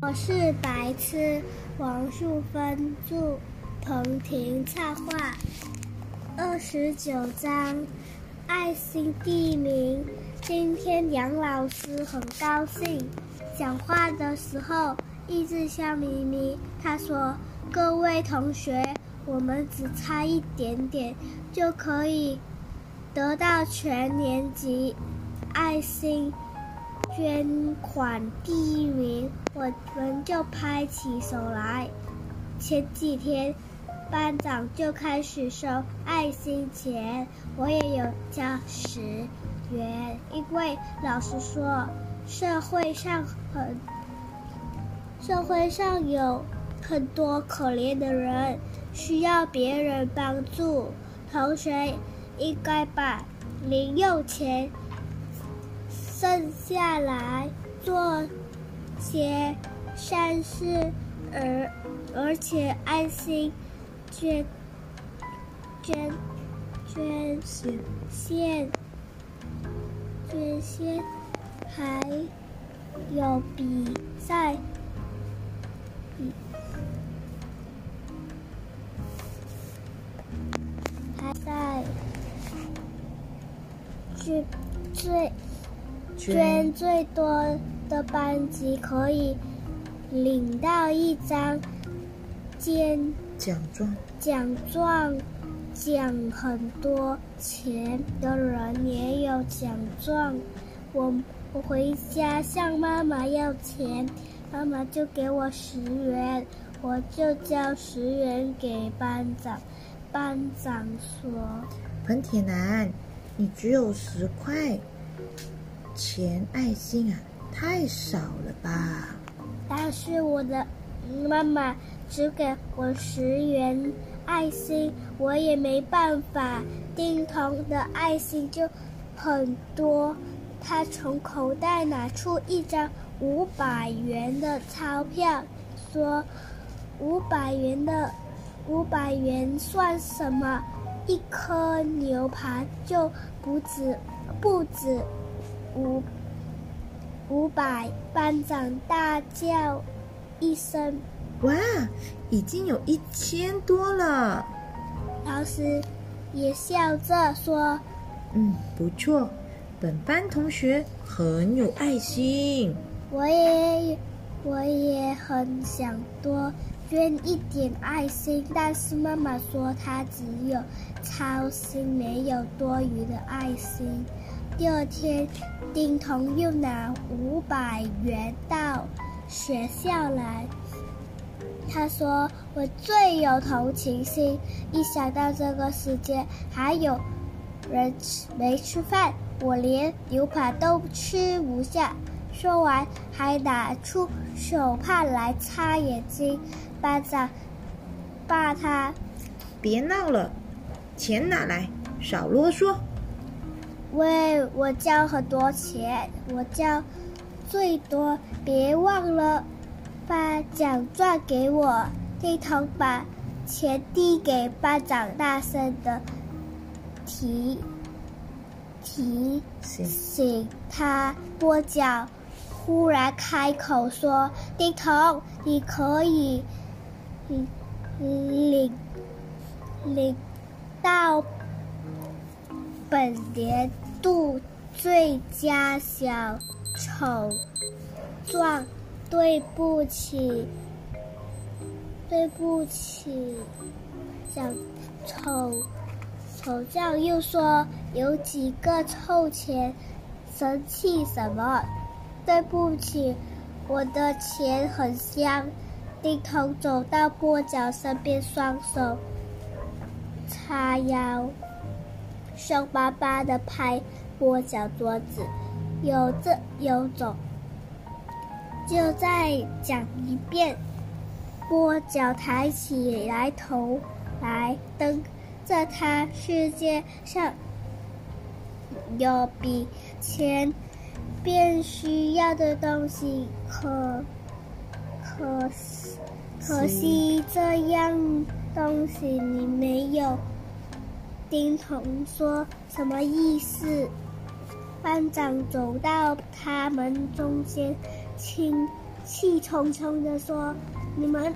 我是白痴王树芬著，彭婷插画。二十九章，爱心地名。今天杨老师很高兴，讲话的时候一直笑眯眯。他说：“各位同学，我们只差一点点就可以得到全年级爱心。”捐款第一名，我们就拍起手来。前几天，班长就开始收爱心钱，我也有加十元，因为老师说社会上很社会上有很多可怜的人需要别人帮助，同学应该把零用钱。剩下来做些善事，而而且爱心捐捐捐献献捐献，还有比赛比还在最最。捐最多的班级可以领到一张奖奖状，奖状奖很多钱的人也有奖状。我我回家向妈妈要钱，妈妈就给我十元，我就交十元给班长。班长说：“彭铁男，你只有十块。”钱爱心啊，太少了吧？但是我的妈妈只给我十元爱心，我也没办法。丁童的爱心就很多，他从口袋拿出一张五百元的钞票，说：“五百元的五百元算什么？一颗牛排就不止不止。”五五百，班长大叫一声：“哇，已经有一千多了！”老师也笑着说：“嗯，不错，本班同学很有爱心。”我也我也很想多捐一点爱心，但是妈妈说她只有操心，没有多余的爱心。第二天，丁彤又拿五百元到学校来。他说：“我最有同情心，一想到这个时间还有人吃没吃饭，我连牛排都吃不下。”说完，还拿出手帕来擦眼睛。班长骂他：“别闹了，钱拿来，少啰嗦。”喂，我交很多钱，我交最多，别忘了把奖状给我。丁彤把钱递给班长，大声的提提醒他跛脚。忽然开口说：“丁彤，你可以领领领到。”本年度最佳小丑状，对不起，对不起，小丑丑状又说有几个臭钱，生气什么？对不起，我的钱很香。丁童走到跛脚身边，双手叉腰。凶巴巴的拍跛脚桌子，有这有种，就再讲一遍。跛脚抬起来头来，瞪着他，世界上有比钱变需要的东西，可可可惜这样东西你没有。丁彤说：“什么意思？”班长走到他们中间，轻气冲冲的说：“你们，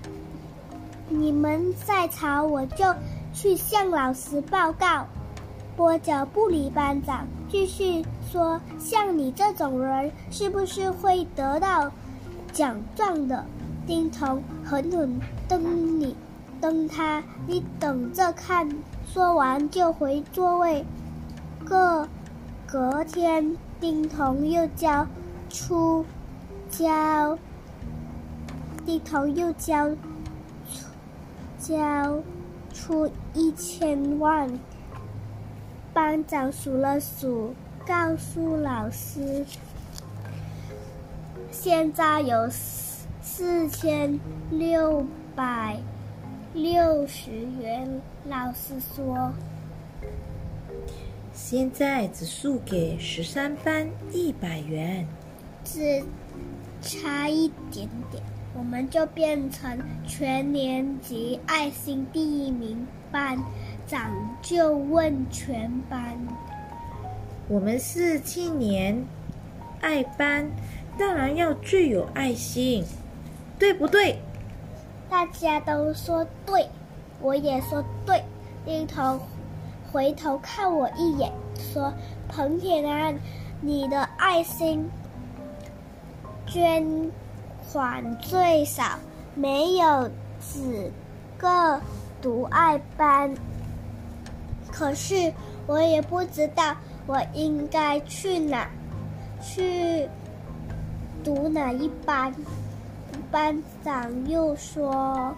你们再吵，我就去向老师报告。”跛脚不理班长，继续说：“像你这种人，是不是会得到奖状的？”丁童狠狠瞪你，灯他，你等着看！说完就回座位。隔隔天，丁童又交出交，丁童又交交出一千万。班长数了数，告诉老师：“现在有四四千六百六十元。”老师说：“现在只输给十三班一百元，只差一点点，我们就变成全年级爱心第一名班。”长就问全班：“我们是青年爱班，当然要最有爱心，对不对？”大家都说对，我也说对。丁头回头看我一眼，说：“彭铁男，你的爱心捐款最少，没有几个读爱班。”可是我也不知道我应该去哪，去读哪一班。班长又说：“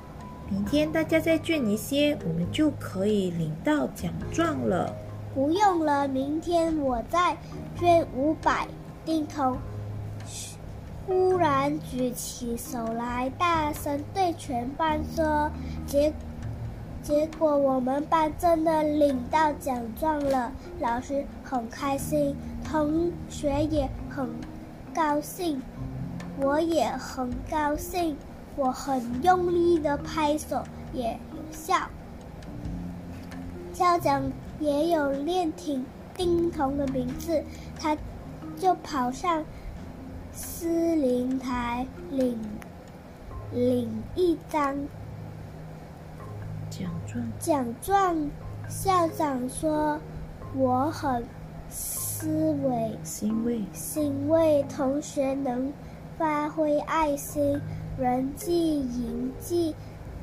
明天大家再捐一些，我们就可以领到奖状了。”不用了，明天我再捐五百。丁头忽然举起手来，大声对全班说：“结。”结果我们班真的领到奖状了，老师很开心，同学也很高兴，我也很高兴，我很用力的拍手，也有笑。校长也有练挺丁童的名字，他就跑上司令台领领一张。奖状，奖状。校长说：“我很欣慰，欣慰，欣慰同学能发挥爱心，人际迎际，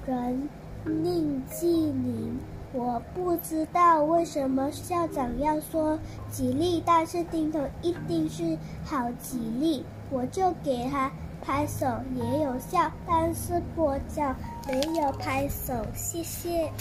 人宁济宁。我不知道为什么校长要说吉利，但是丁头一定是好吉利，我就给他。”拍手也有效，但是波脚没有拍手。谢谢。